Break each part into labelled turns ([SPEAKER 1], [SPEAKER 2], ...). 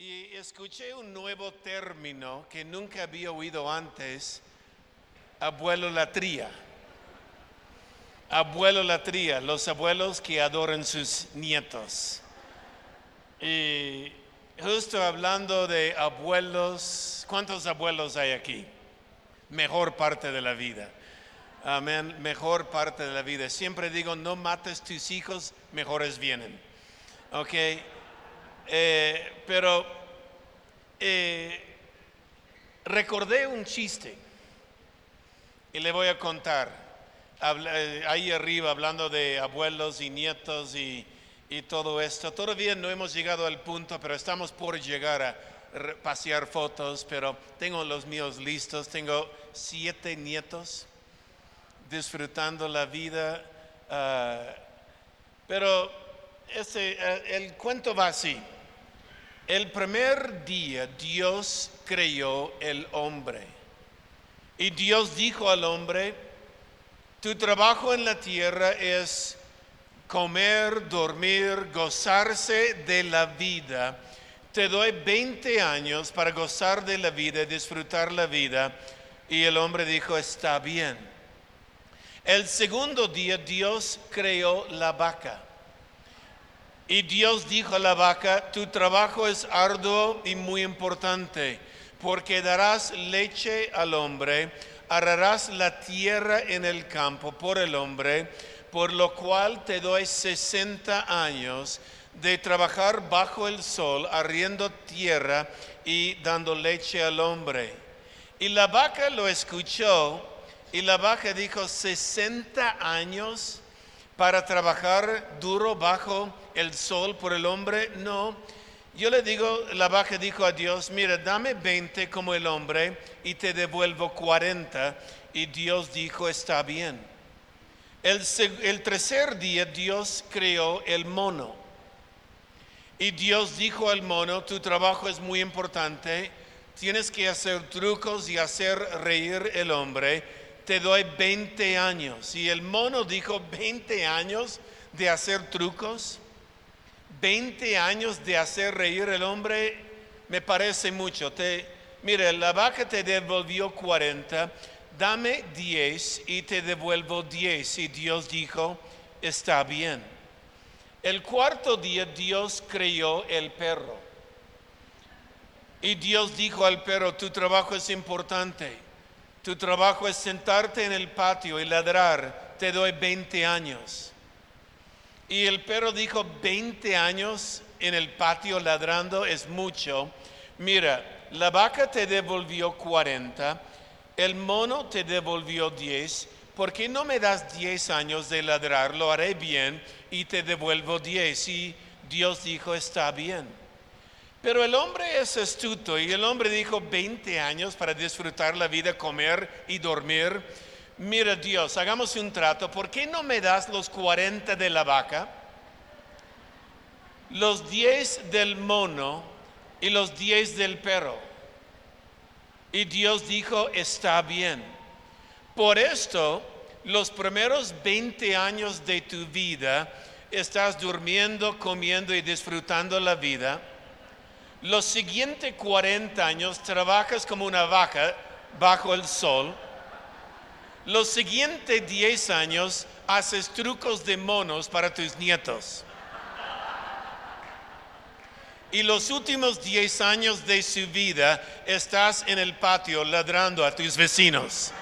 [SPEAKER 1] Y escuché un nuevo término que nunca había oído antes, abuelo latría. Abuelo latría, los abuelos que adoran sus nietos. Y justo hablando de abuelos, ¿cuántos abuelos hay aquí? Mejor parte de la vida. Amén, mejor parte de la vida. Siempre digo, no mates tus hijos, mejores vienen. Ok, eh, pero eh, recordé un chiste y le voy a contar. Eh, ahí arriba, hablando de abuelos y nietos y, y todo esto. Todavía no hemos llegado al punto, pero estamos por llegar a pasear fotos, pero tengo los míos listos. Tengo siete nietos disfrutando la vida. Ah, pero ese, eh, el cuento va así. El primer día Dios creó el hombre. Y Dios dijo al hombre, tu trabajo en la tierra es comer, dormir, gozarse de la vida. Te doy 20 años para gozar de la vida, disfrutar la vida. Y el hombre dijo, está bien. El segundo día Dios creó la vaca. Y Dios dijo a la vaca, tu trabajo es arduo y muy importante, porque darás leche al hombre, ararás la tierra en el campo por el hombre, por lo cual te doy 60 años de trabajar bajo el sol, arriendo tierra y dando leche al hombre. Y la vaca lo escuchó y la vaca dijo, 60 años para trabajar duro bajo el sol por el hombre? No. Yo le digo, la vaca dijo a Dios, mira, dame 20 como el hombre y te devuelvo 40. Y Dios dijo, está bien. El, el tercer día Dios creó el mono. Y Dios dijo al mono, tu trabajo es muy importante, tienes que hacer trucos y hacer reír el hombre te doy 20 años. Y el mono dijo, 20 años de hacer trucos, 20 años de hacer reír el hombre, me parece mucho. Te, mire, la vaca te devolvió 40, dame 10 y te devuelvo 10. Y Dios dijo, está bien. El cuarto día Dios creó el perro. Y Dios dijo al perro, tu trabajo es importante tu trabajo es sentarte en el patio y ladrar. Te doy 20 años. Y el perro dijo, 20 años en el patio ladrando es mucho. Mira, la vaca te devolvió 40, el mono te devolvió 10. ¿Por qué no me das 10 años de ladrar? Lo haré bien y te devuelvo 10. Y Dios dijo, está bien. Pero el hombre es astuto y el hombre dijo 20 años para disfrutar la vida, comer y dormir. Mira Dios, hagamos un trato. ¿Por qué no me das los 40 de la vaca, los 10 del mono y los 10 del perro? Y Dios dijo, está bien. Por esto, los primeros 20 años de tu vida estás durmiendo, comiendo y disfrutando la vida los siguientes 40 años trabajas como una vaca bajo el sol. Los siguientes 10 años haces trucos de monos para tus nietos. Y los últimos 10 años de su vida estás en el patio ladrando a tus vecinos.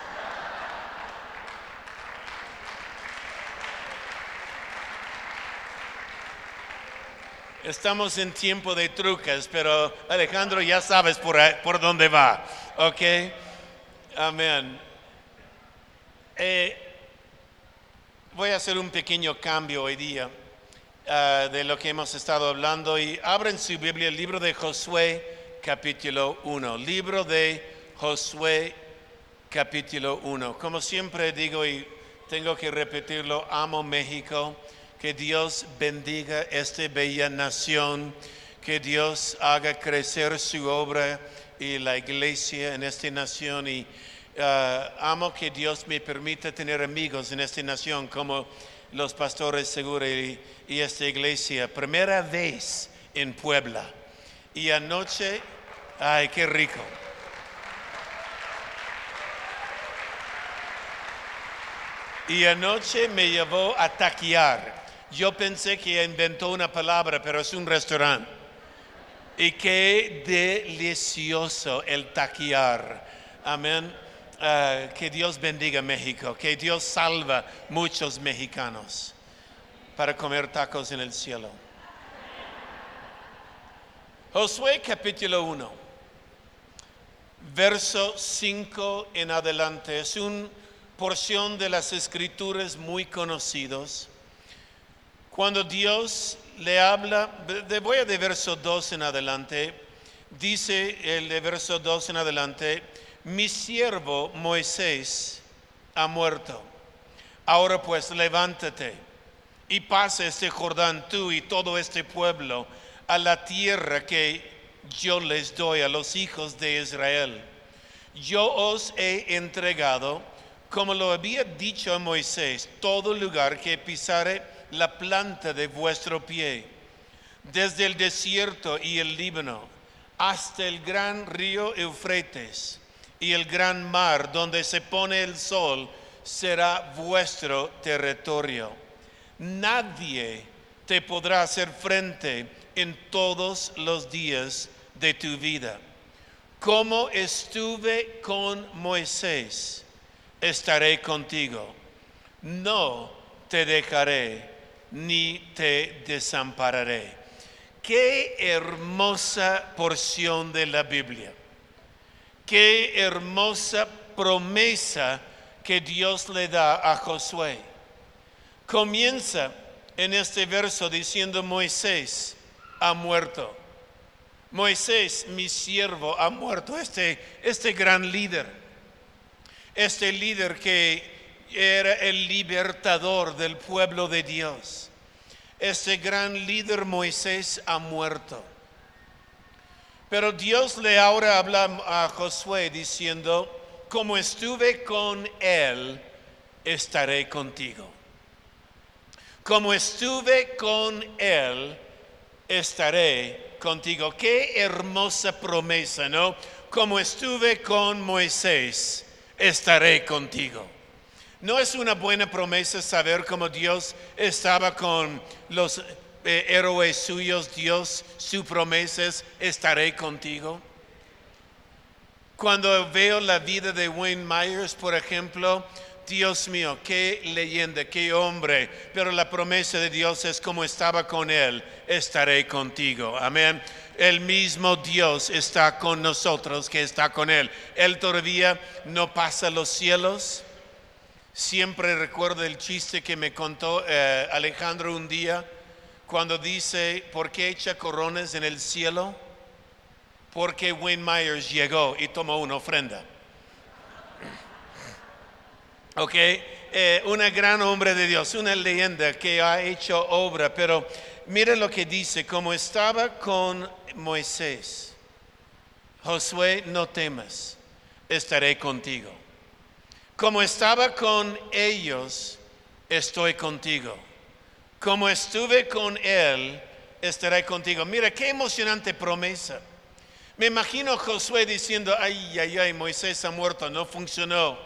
[SPEAKER 1] Estamos en tiempo de trucas, pero Alejandro ya sabes por, por dónde va. ¿Ok? Amén. Eh, voy a hacer un pequeño cambio hoy día ah, de lo que hemos estado hablando y abren su Biblia el libro de Josué capítulo 1. Libro de Josué capítulo 1. Como siempre digo y tengo que repetirlo, amo México que Dios bendiga esta bella nación, que Dios haga crecer su obra y la iglesia en esta nación. Y uh, amo que Dios me permita tener amigos en esta nación como los pastores seguros y, esta iglesia. Primera vez en Puebla. Y anoche, ay, qué rico. Y anoche me llevó a taquear. Yo pensé que inventó una palabra, pero es un restaurante. Y qué delicioso el taquear. Amén. Ah, que Dios bendiga México, que Dios salva muchos mexicanos para comer tacos en el cielo. Josué capítulo 1, verso 5 en adelante, es una porción de las escrituras muy conocidos. Cuando Dios le habla, voy a de verso 2 en adelante, dice el de verso 2 en adelante, mi siervo Moisés ha muerto. Ahora pues levántate y pasa este Jordán tú y todo este pueblo a la tierra que yo les doy a los hijos de Israel. Yo os he entregado, como lo había dicho a Moisés, todo lugar que pisare la planta de vuestro pie, desde el desierto y el Líbano hasta el gran río Eufrates y el gran mar donde se pone el sol será vuestro territorio. Nadie te podrá hacer frente en todos los días de tu vida. Como estuve con Moisés, estaré contigo. No te dejaré ni te desampararé. Qué hermosa porción de la Biblia. Qué hermosa promesa que Dios le da a Josué. Comienza en este verso diciendo Moisés ha muerto. Moisés, mi siervo, ha muerto. Este, este gran líder, este líder que era el libertador del pueblo de Dios. Este gran líder Moisés ha muerto. Pero Dios le ahora habla a Josué diciendo, como estuve con él, estaré contigo. Como estuve con él, estaré contigo. Qué hermosa promesa, ¿no? Como estuve con Moisés, estaré contigo. ¿No es una buena promesa saber cómo Dios estaba con los eh, héroes suyos, Dios, su promesa es, estaré contigo. Cuando veo la vida de Wayne Myers, por ejemplo, Dios mío, qué leyenda, qué hombre, pero la promesa de Dios es como estaba con él, estaré contigo. Amén. El mismo Dios está con nosotros que está con él. Él todavía no pasa los cielos. Siempre recuerdo el chiste que me contó eh, Alejandro un día cuando dice, ¿por qué echa coronas en el cielo? Porque Wayne Myers llegó y tomó una ofrenda. Ok, eh, una gran hombre de Dios, una leyenda que ha hecho obra, pero mire lo que dice, como estaba con Moisés, Josué, no temas, estaré contigo. Como estaba con ellos, estoy contigo como estuve con Él, estaré contigo. Mira, qué emocionante promesa. Me imagino a Josué diciendo, ay, ay, ay, Moisés ha muerto, no funcionó.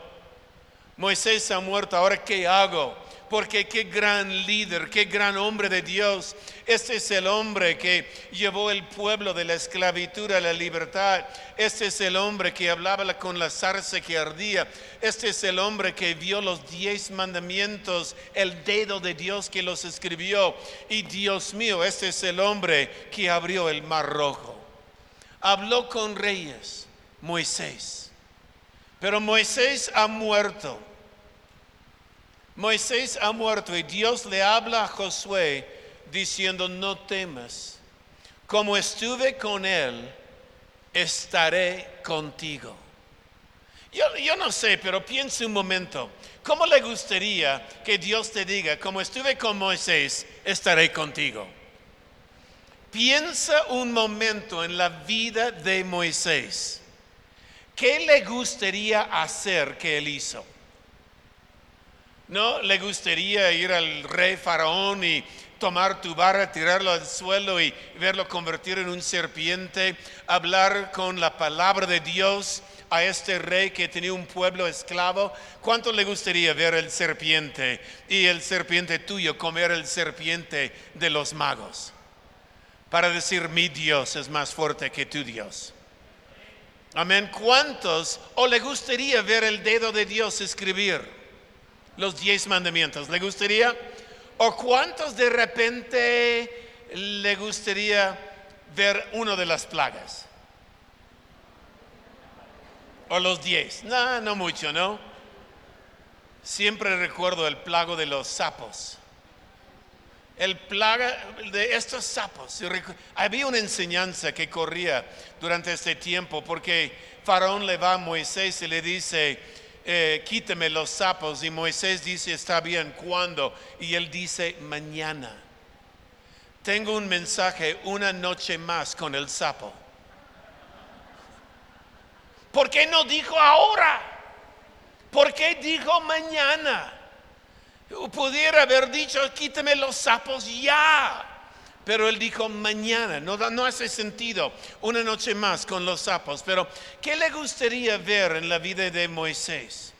[SPEAKER 1] Moisés ha muerto, ahora ¿qué hago? Porque qué gran líder, qué gran hombre de Dios. Este es el hombre que llevó el pueblo de la esclavitud a la libertad. Este es el hombre que hablaba con la zarza que ardía. Este es el hombre que vio los diez mandamientos, el dedo de Dios que los escribió. Y Dios mío, este es el hombre que abrió el mar rojo. Habló con reyes, Moisés. Pero Moisés ha muerto. Moisés ha muerto y Dios le habla a Josué diciendo, no temas, como estuve con él, estaré contigo. Yo, no sé, pero piensa un momento, ¿cómo le gustaría que Dios te diga, como estuve con Moisés, estaré contigo? Piensa un momento en la vida de Moisés. ¿Qué le gustaría hacer que él hizo? ¿No le gustaría ir al rey faraón y tomar tu vara, tirarlo al suelo y verlo convertir en un serpiente, hablar con la palabra de Dios a este rey que tenía un pueblo esclavo, ¿cuánto le gustaría ver el serpiente y el serpiente tuyo comer el serpiente de los magos? Para decir, mi Dios es más fuerte que tu Dios. Amén. ¿Cuántos o le gustaría ver el dedo de Dios escribir los diez mandamientos? ¿Le gustaría? ¿O cuántos de repente le gustaría ver uno de las plagas? o los diez. No, no mucho, ¿no? Siempre recuerdo el plago de los sapos. El plaga de estos sapos. Había una enseñanza que corría durante este tiempo porque Faraón le va a Moisés y le dice, eh, quíteme los sapos. Y Moisés dice, está bien, ¿cuándo? Y él dice, mañana. Tengo un mensaje, una noche más con el sapo. ¿Por qué no dijo ahora? ¿Por qué dijo mañana? Pudiera haber dicho, quíteme los sapos ya. Pero él dijo mañana, no, no hace sentido una noche más con los sapos. Pero, ¿qué le gustaría ver en la vida de Moisés?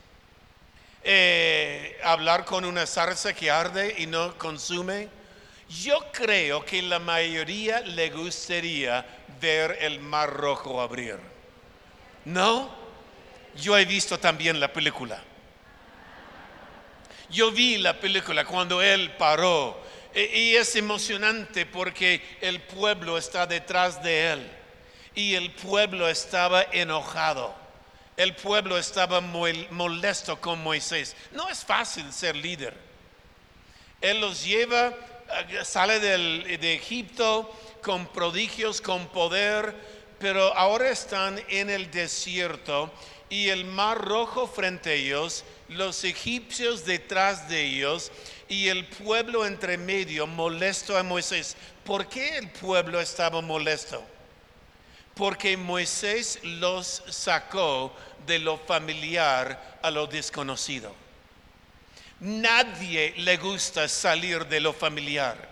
[SPEAKER 1] Eh, hablar con una zarza que arde y no consume. Yo creo que la mayoría le gustaría ver el mar rojo abrir. No, yo he visto también la película. Yo vi la película cuando él paró y es emocionante porque el pueblo está detrás de él y el pueblo estaba enojado. El pueblo estaba molesto con Moisés. No es fácil ser líder. Él los lleva, eh, sale de Egipto con prodigios, con poder, pero ahora están en el desierto y el mar rojo frente a ellos, los egipcios detrás de ellos y el pueblo entre medio molesto a Moisés. ¿Por qué el pueblo estaba molesto? Porque Moisés los sacó de lo familiar a lo desconocido. Nadie le gusta salir de lo familiar.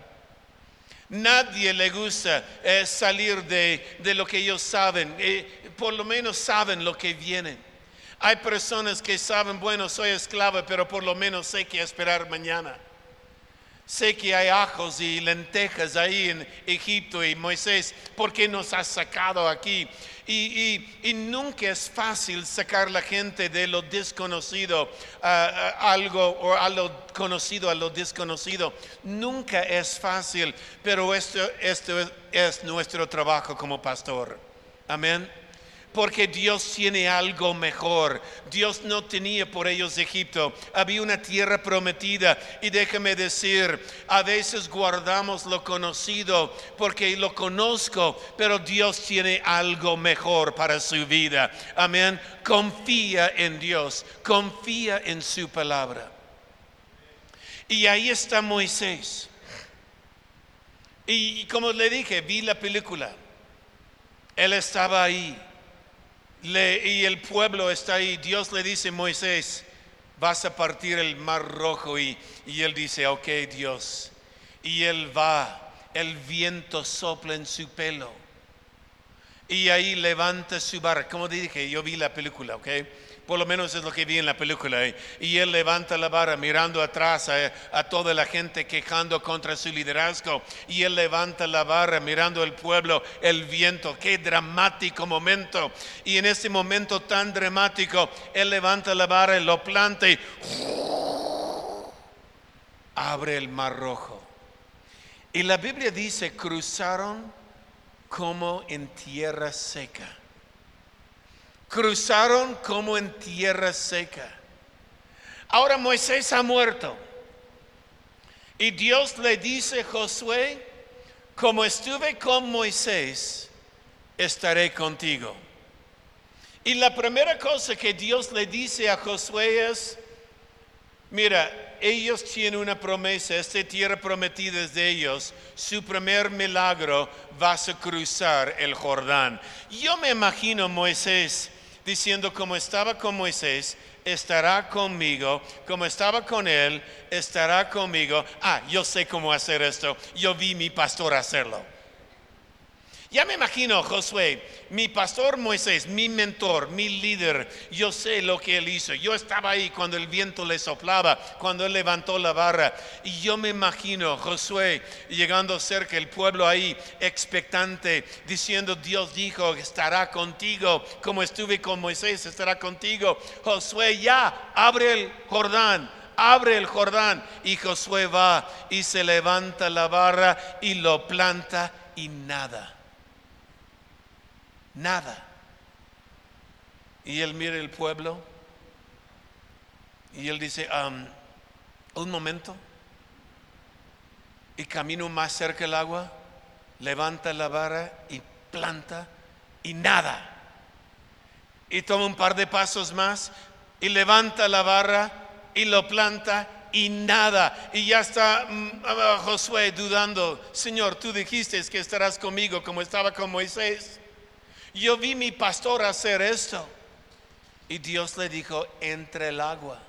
[SPEAKER 1] Nadie le gusta eh, salir de, lo que ellos saben, eh, por lo menos saben lo que viene. Hay personas que saben, bueno, soy esclava, pero por lo menos sé que esperar mañana. Sé que hay ajos y lentejas ahí en Egipto y Moisés, ¿por qué nos has sacado aquí? Y, nunca es fácil sacar la gente de lo desconocido a, algo o a lo conocido a lo desconocido. Nunca es fácil, pero esto, esto es nuestro trabajo como pastor. Amén porque Dios tiene algo mejor. Dios no tenía por ellos Egipto, había una tierra prometida. Y déjame decir, a veces guardamos lo conocido porque lo conozco, pero Dios tiene algo mejor para su vida. Amén. Confía en Dios, confía en su palabra. Y ahí está Moisés. Y como le dije, vi la película. Él estaba ahí y el pueblo está ahí. Dios le dice, Moisés, vas a partir el mar rojo. Y, y él dice, ok Dios. Y él va, el viento sopla en su pelo. Y ahí levanta su barra. Como dije, yo vi la película, ok. Por lo menos es lo que vi en la película. ¿eh? Y él levanta la vara mirando atrás a, toda la gente quejando contra su liderazgo. Y él levanta la vara mirando el pueblo, el viento. Qué dramático momento. Y en ese momento tan dramático, él levanta la vara y lo planta y abre el mar rojo. Y la Biblia dice, cruzaron como en tierra seca cruzaron como en tierra seca. Ahora Moisés ha muerto. Y Dios le dice a Josué, como estuve con Moisés, estaré contigo. Y la primera cosa que Dios le dice a Josué es, mira, ellos tienen una promesa, esta tierra prometida es de ellos, su primer milagro vas a cruzar el Jordán. Yo me imagino Moisés diciendo, como estaba con Moisés, estará conmigo, como estaba con él, estará conmigo. Ah, yo sé cómo hacer esto, yo vi mi pastor hacerlo. Ya me imagino, Josué, mi pastor Moisés, mi mentor, mi líder, yo sé lo que él hizo. Yo estaba ahí cuando el viento le soplaba, cuando él levantó la barra. Y yo me imagino, Josué, llegando cerca, el pueblo ahí, expectante, diciendo, Dios dijo, estará contigo, como estuve con Moisés, estará contigo. Josué, ya, abre el Jordán abre el Jordán. Y Josué va y se levanta la barra y lo planta y nada nada. Y él mira el pueblo y él dice, un momento, y camino más cerca del agua, levanta la vara y planta y nada. Y toma un par de pasos más y levanta la barra y lo planta y nada. Y ya está mm, Josué dudando, Señor, tú dijiste que estarás conmigo como estaba con Moisés. Yo vi mi pastor hacer esto. Y Dios le dijo, entre el agua.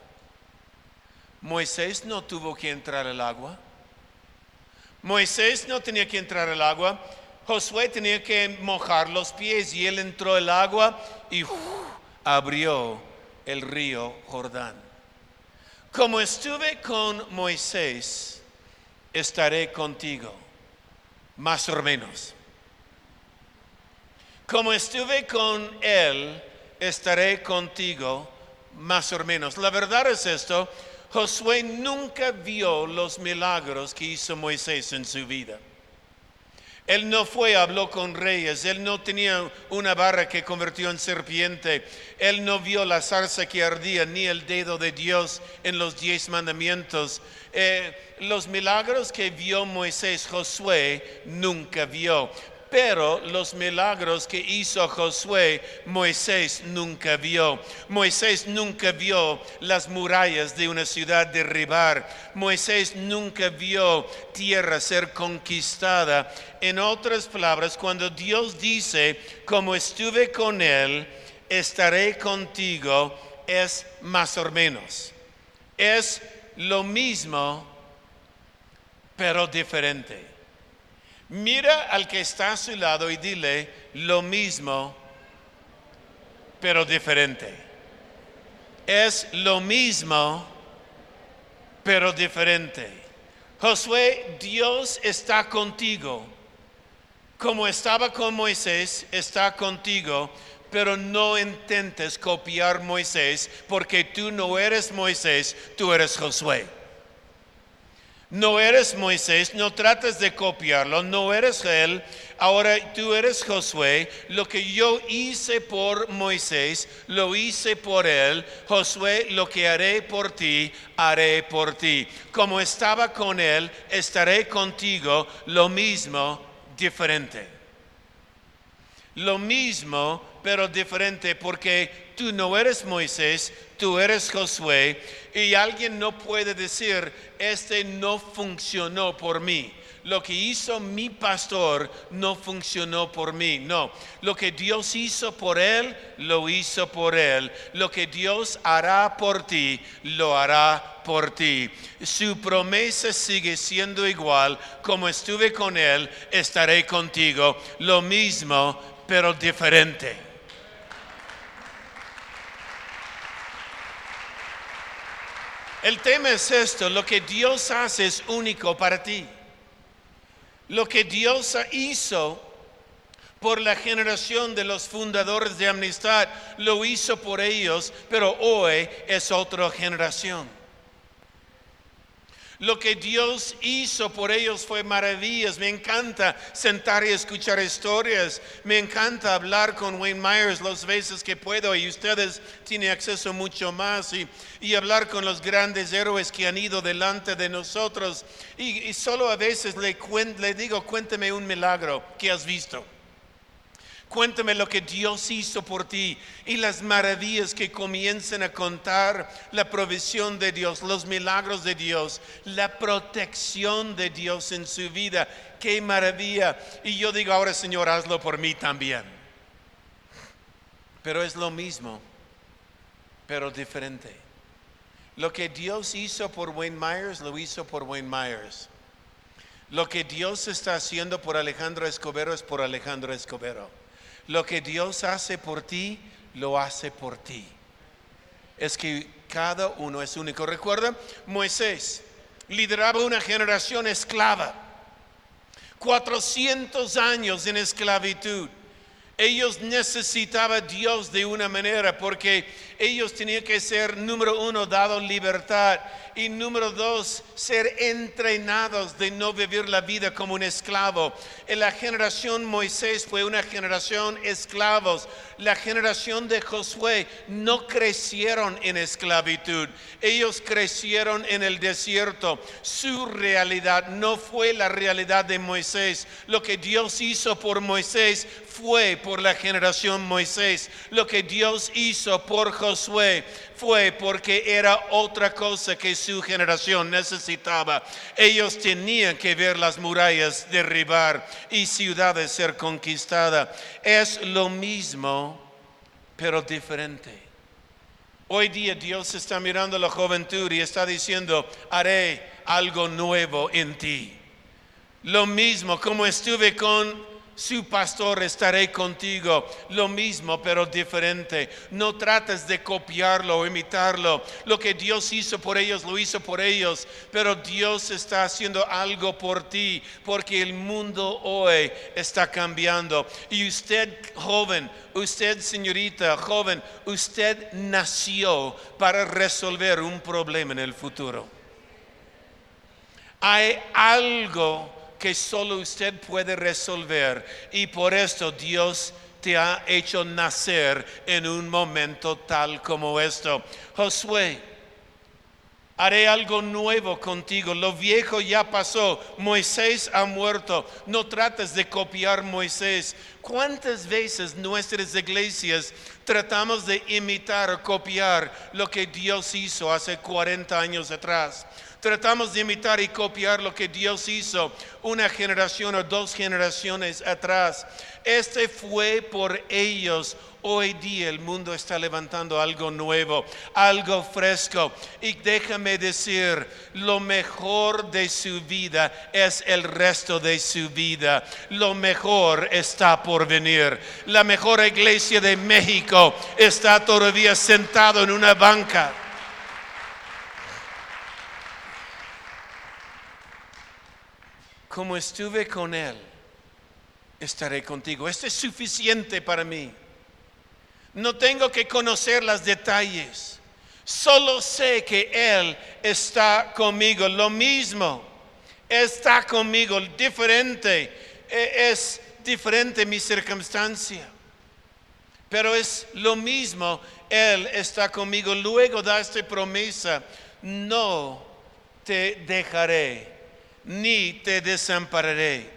[SPEAKER 1] Moisés no tuvo que entrar al agua. Moisés no tenía que entrar al agua. Josué tenía que mojar los pies y él entró al agua y abrió el río Jordán. Como estuve con Moisés, estaré contigo, más o menos. Como estuve con Él, estaré contigo más o menos. La verdad es esto, Josué nunca vio los milagros que hizo Moisés en su vida. Él no fue, habló con reyes, él no tenía una barra que convirtió en serpiente, él no vio la zarza que ardía, ni el dedo de Dios en los diez mandamientos. Eh, los milagros que vio Moisés, Josué nunca vio. Pero los milagros que hizo Josué, Moisés nunca vio. Moisés nunca vio las murallas de una ciudad derribar. Moisés nunca vio tierra ser conquistada. En otras palabras, cuando Dios dice, como estuve con él, estaré contigo, es más o menos. Es lo mismo, pero diferente. Mira al que está a su lado y dile lo mismo, pero diferente. Es lo mismo, pero diferente. Josué, Dios está contigo. Como estaba con Moisés, está contigo, pero no intentes copiar Moisés, porque tú no eres Moisés, tú eres Josué. No eres Moisés, no trates de copiarlo, no eres él. Ahora tú eres Josué. Lo que yo hice por Moisés, lo hice por él. Josué, lo que haré por ti, haré por ti. Como estaba con él, estaré contigo. Lo mismo, diferente. Lo mismo, pero diferente, porque tú no eres Moisés, tú eres Josué y alguien no puede decir, este no funcionó por mí. Lo que hizo mi pastor no funcionó por mí. No, lo que Dios hizo por él, lo hizo por él. Lo que Dios hará por ti, lo hará por ti. Su promesa sigue siendo igual. Como estuve con él, estaré contigo. Lo mismo, pero diferente. El tema es esto, lo que Dios hace es único para ti. Lo que Dios hizo por la generación de los fundadores de amistad, lo hizo por ellos, pero hoy es otra generación. Lo que Dios hizo por ellos fue maravillas. Me encanta sentar y escuchar historias. Me encanta hablar con Wayne Myers las veces que puedo y ustedes tienen acceso mucho más y, hablar con los grandes héroes que han ido delante de nosotros. Y, solo a veces le, le digo, cuéntame un milagro que has visto. Cuéntame lo que Dios hizo por ti y las maravillas que comiencen a contar, la provisión de Dios, los milagros de Dios, la protección de Dios en su vida. Qué maravilla. Y yo digo ahora, Señor, hazlo por mí también. pero es lo mismo, pero diferente. Lo que Dios hizo por Wayne Myers, lo hizo por Wayne Myers. Lo que Dios está haciendo por Alejandro Escobedo es por Alejandro Escobedo. Lo que Dios hace por ti, lo hace por ti. Es que cada uno es único. Recuerda, Moisés lideraba una generación esclava. 400 años en esclavitud. Ellos necesitaban Dios de una manera porque ellos tenían que ser, número uno, dado libertad y número dos, ser entrenados de no vivir la vida como un esclavo. La generación Moisés fue una generación esclavos. La generación de Josué no crecieron en esclavitud. Ellos crecieron en el desierto. Su realidad no fue la realidad de Moisés. Lo que Dios hizo por Moisés fue por la generación Moisés. Lo que Dios hizo por Josué fue porque era otra cosa que su generación necesitaba. Ellos tenían que ver las murallas derribar y ciudades ser conquistadas. Es lo mismo, pero diferente. Hoy día Dios está mirando a la juventud y está diciendo, haré algo nuevo en ti. Lo mismo como estuve con su pastor, estaré contigo. Lo mismo, pero diferente. No trates de copiarlo o imitarlo. Lo que Dios hizo por ellos, lo hizo por ellos. Pero Dios está haciendo algo por ti, porque el mundo hoy está cambiando. Y usted, joven, usted, señorita, joven, usted nació para resolver un problema en el futuro. Hay algo que solo usted puede resolver y por esto Dios te ha hecho nacer en un momento tal como esto. Josué, haré algo nuevo contigo. Lo viejo ya pasó. Moisés ha muerto. No trates de copiar Moisés. ¿Cuántas veces nuestras iglesias tratamos de imitar o copiar lo que Dios hizo hace 40 años atrás? Tratamos de imitar y copiar lo que Dios hizo una generación o dos generaciones atrás. Este fue por ellos. Hoy día el mundo está levantando algo nuevo, algo fresco. Y déjame decir, lo mejor de su vida es el resto de su vida. Lo mejor está por venir. La mejor iglesia de México está todavía sentado en una banca. como estuve con Él, estaré contigo. Esto es suficiente para mí. No tengo que conocer los detalles. Solo sé que Él está conmigo. Lo mismo, está conmigo. Diferente. E, es diferente mi circunstancia. Pero es lo mismo. Él está conmigo. Luego da esta promesa. No te dejaré ni te desampararé,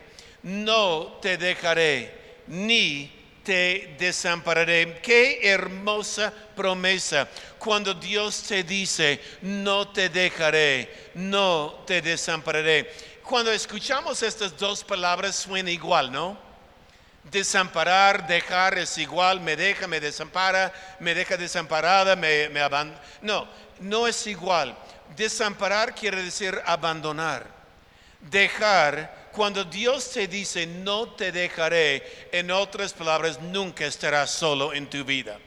[SPEAKER 1] no te dejaré, ni te desampararé. Qué hermosa promesa cuando Dios te dice, no te dejaré, no te desampararé. Cuando escuchamos estas dos palabras suena igual, ¿no? Desamparar, dejar es igual, me deja, me desampara, me deja desamparada, me, me abandona. No, no es igual. Desamparar quiere decir abandonar dejar, cuando Dios te dice no te dejaré, en otras palabras, nunca estarás solo en tu vida.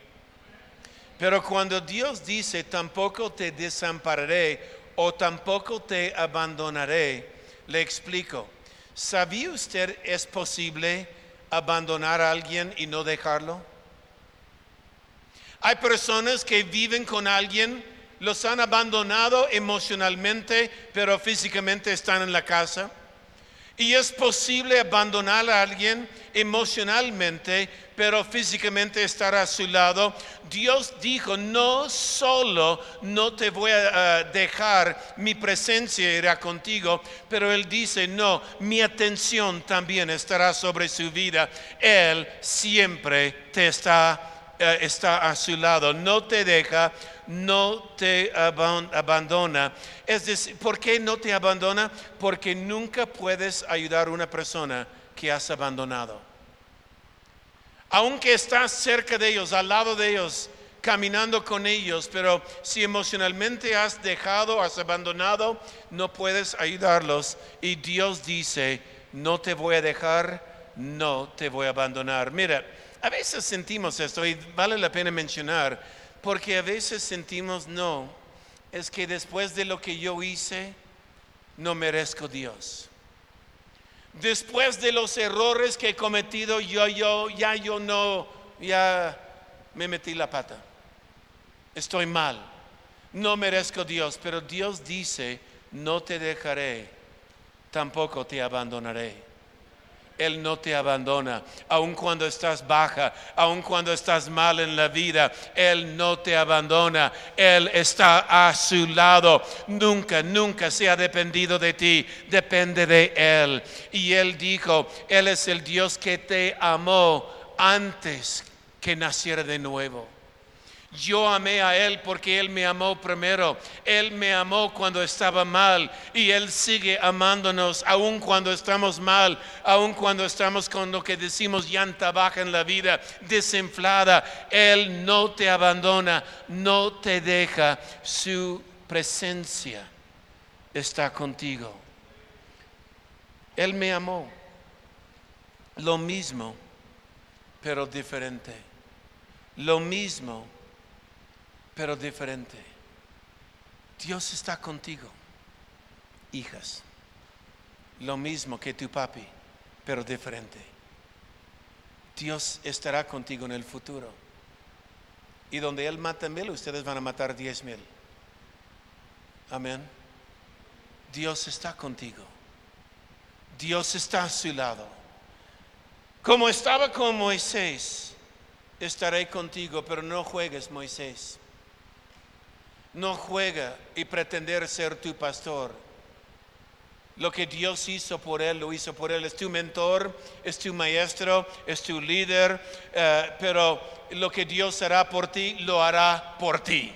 [SPEAKER 1] Pero cuando Dios dice tampoco te desampararé o tampoco te abandonaré, le explico. ¿Sabía usted es posible abandonar a alguien y no dejarlo? Hay personas que viven con alguien los han abandonado emocionalmente, pero físicamente están en la casa. Y es posible abandonar a alguien emocionalmente, pero físicamente estar a su lado. Dios dijo, no solo no te voy a dejar, mi presencia irá contigo, pero Él dice, no, mi atención también estará sobre su vida. Él siempre te está, eh, está a su lado, no te deja no te abandona. Es decir, ¿por qué no te abandona? Porque nunca puedes ayudar a una persona que has abandonado. Aunque estás cerca de ellos, al lado de ellos, caminando con ellos, pero si emocionalmente has dejado, has abandonado, no puedes ayudarlos. Y Dios dice, no te voy a dejar, no te voy a abandonar. Mira, a veces sentimos esto y vale la pena mencionar, porque a veces sentimos, no, es que después de lo que yo hice, no merezco Dios. Después de los errores que he cometido, yo, yo, ya yo no, ya me metí la pata estoy mal, no merezco Dios, pero Dios dice, no te dejaré, tampoco te abandonaré. Él no te abandona, aun cuando estás baja, aun cuando estás mal en la vida, Él no te abandona, Él está a su lado, nunca, nunca se ha dependido de ti, depende de Él. Y Él dijo, Él es el Dios que te amó antes que naciera de nuevo. Yo amé a Él porque Él me amó primero. Él me amó cuando estaba mal y Él sigue amándonos aun cuando estamos mal, aun cuando estamos con lo que decimos llanta baja en la vida, desinflada. Él no te abandona, no te deja. Su presencia está contigo. Él me amó. Lo mismo, pero diferente. Lo mismo pero diferente. Dios está contigo, hijas. Lo mismo que tu papi, pero diferente. Dios estará contigo en el futuro. Y donde Él mata mil, ustedes van a matar diez mil. Amén. Dios está contigo. Dios está a su lado. Como estaba con Moisés, estaré contigo, pero no juegues, Moisés no juega y pretender ser tu pastor. Lo que Dios hizo por él, lo hizo por él. Es tu mentor, es tu maestro, es tu líder, eh, pero lo que Dios hará por ti, lo hará por ti.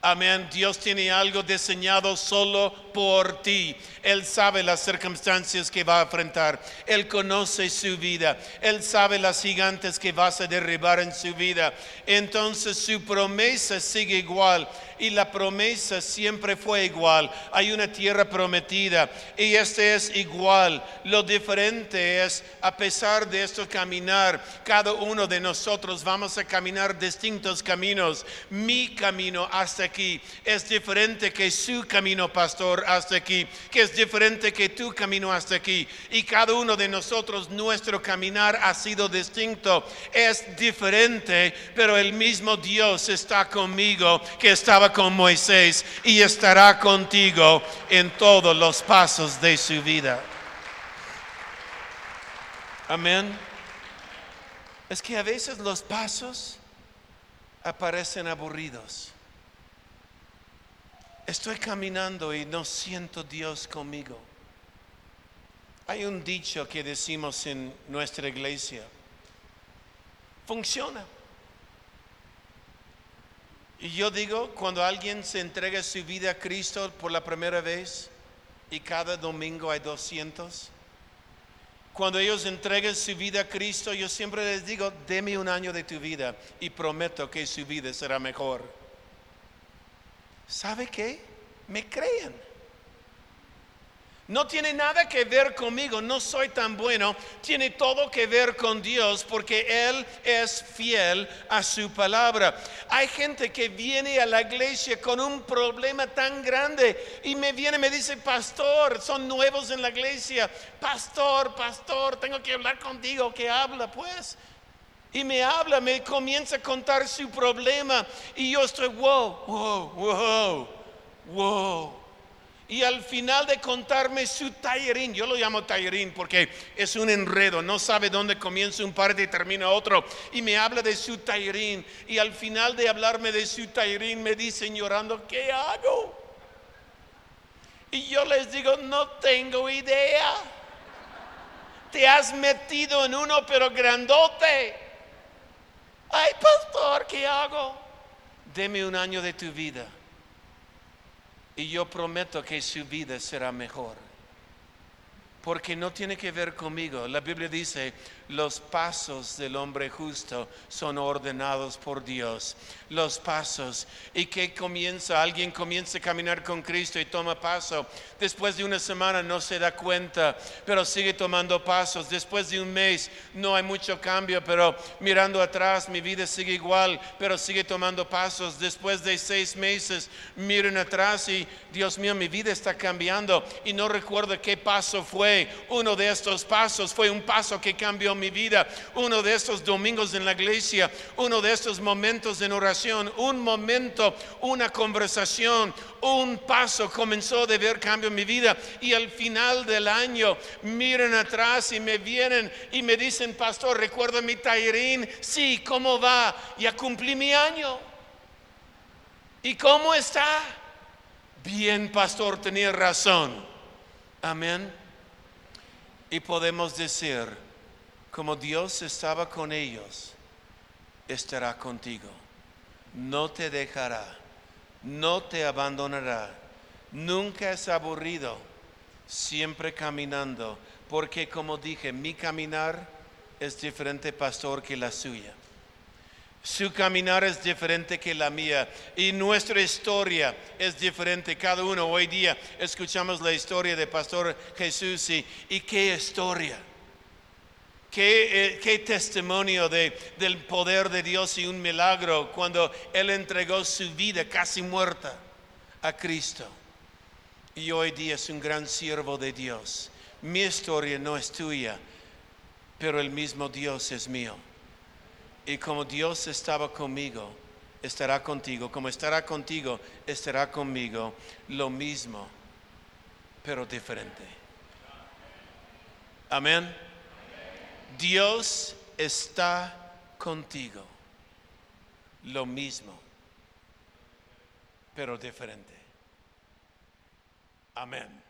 [SPEAKER 1] Amén. Dios tiene algo diseñado solo por ti. Él sabe las circunstancias que va a enfrentar. Él conoce su vida. Él sabe las gigantes que vas a derribar en su vida. Entonces su promesa sigue igual y la promesa siempre fue igual. Hay una tierra prometida y este es igual. Lo diferente es, a pesar de esto caminar, cada uno de nosotros vamos a caminar distintos caminos. Mi camino hasta aquí es diferente que su camino, pastor, hasta aquí, que es diferente que tu camino hasta aquí. Y cada uno de nosotros, nuestro caminar ha sido distinto, es diferente, pero el mismo Dios está conmigo que estaba con Moisés y estará contigo en todos los pasos de su vida. Amén. Es que a veces los pasos aparecen aburridos. Estoy caminando y no siento Dios conmigo. Hay un dicho que decimos en nuestra iglesia. Funciona. Y yo digo, cuando alguien se entrega su vida a Cristo por la primera vez y cada domingo hay 200, cuando ellos entreguen su vida a Cristo, yo siempre les digo, deme un año de tu vida y prometo que su vida será mejor. ¿Sabe qué? Me creen. No tiene nada que ver conmigo, no soy tan bueno, tiene todo que ver con Dios porque Él es fiel a su palabra. Hay gente que viene a la iglesia con un problema tan grande y me viene me dice, pastor, son nuevos en la iglesia, pastor, pastor, tengo que hablar contigo, que habla pues. Y me habla, me comienza a contar su problema y yo estoy, wow, wow, wow, wow. Y al final de contarme su tallerín, yo lo llamo tallerín porque es un enredo, no sabe dónde comienza un parte y termina otro. Y me habla de su tallerín. Y al final de hablarme de su tallerín me dice llorando, ¿qué hago? Y yo les digo, no tengo idea. Te has metido en uno pero grandote. Ay, pastor, ¿qué hago? Deme un año de tu vida y yo prometo que su vida será mejor. Porque no tiene que ver conmigo. La Biblia dice, los pasos del hombre justo son ordenados por Dios. Los pasos. ¿Y que comienza? Alguien comienza a caminar con Cristo y toma paso. Después de una semana no se da cuenta, pero sigue tomando pasos. Después de un mes no hay mucho cambio, pero mirando atrás mi vida sigue igual, pero sigue tomando pasos. Después de seis meses miren atrás y Dios mío, mi vida está cambiando y no recuerdo qué paso fue. Uno de estos pasos fue un paso que cambió mi vida. Uno de estos domingos en la iglesia, uno de estos momentos en oración, un momento, una conversación, un paso comenzó de ver cambio en mi vida y al final del año miren atrás y me vienen y me dicen, pastor, recuerda mi tairín, sí, ¿cómo va? Ya cumplí mi año. ¿Y cómo está? Bien, pastor, tenía razón. Amén. Y podemos decir, como Dios estaba con ellos, estará contigo. No te dejará no te abandonará. Nunca es aburrido, siempre caminando, porque como dije, mi caminar es diferente, pastor, que la suya. Su caminar es diferente que la mía y nuestra historia es diferente. Cada uno hoy día escuchamos la historia de Pastor Jesús y, y qué historia. Qué, eh, testimonio del poder de Dios y un milagro cuando Él entregó su vida casi muerta a Cristo. Y hoy día es un gran siervo de Dios. Mi historia no es tuya, pero el mismo Dios es mío. Y como Dios estaba conmigo, estará contigo. Como estará contigo, estará conmigo. Lo mismo, pero diferente. Amén. Dios está contigo. Lo mismo, pero diferente. Amén.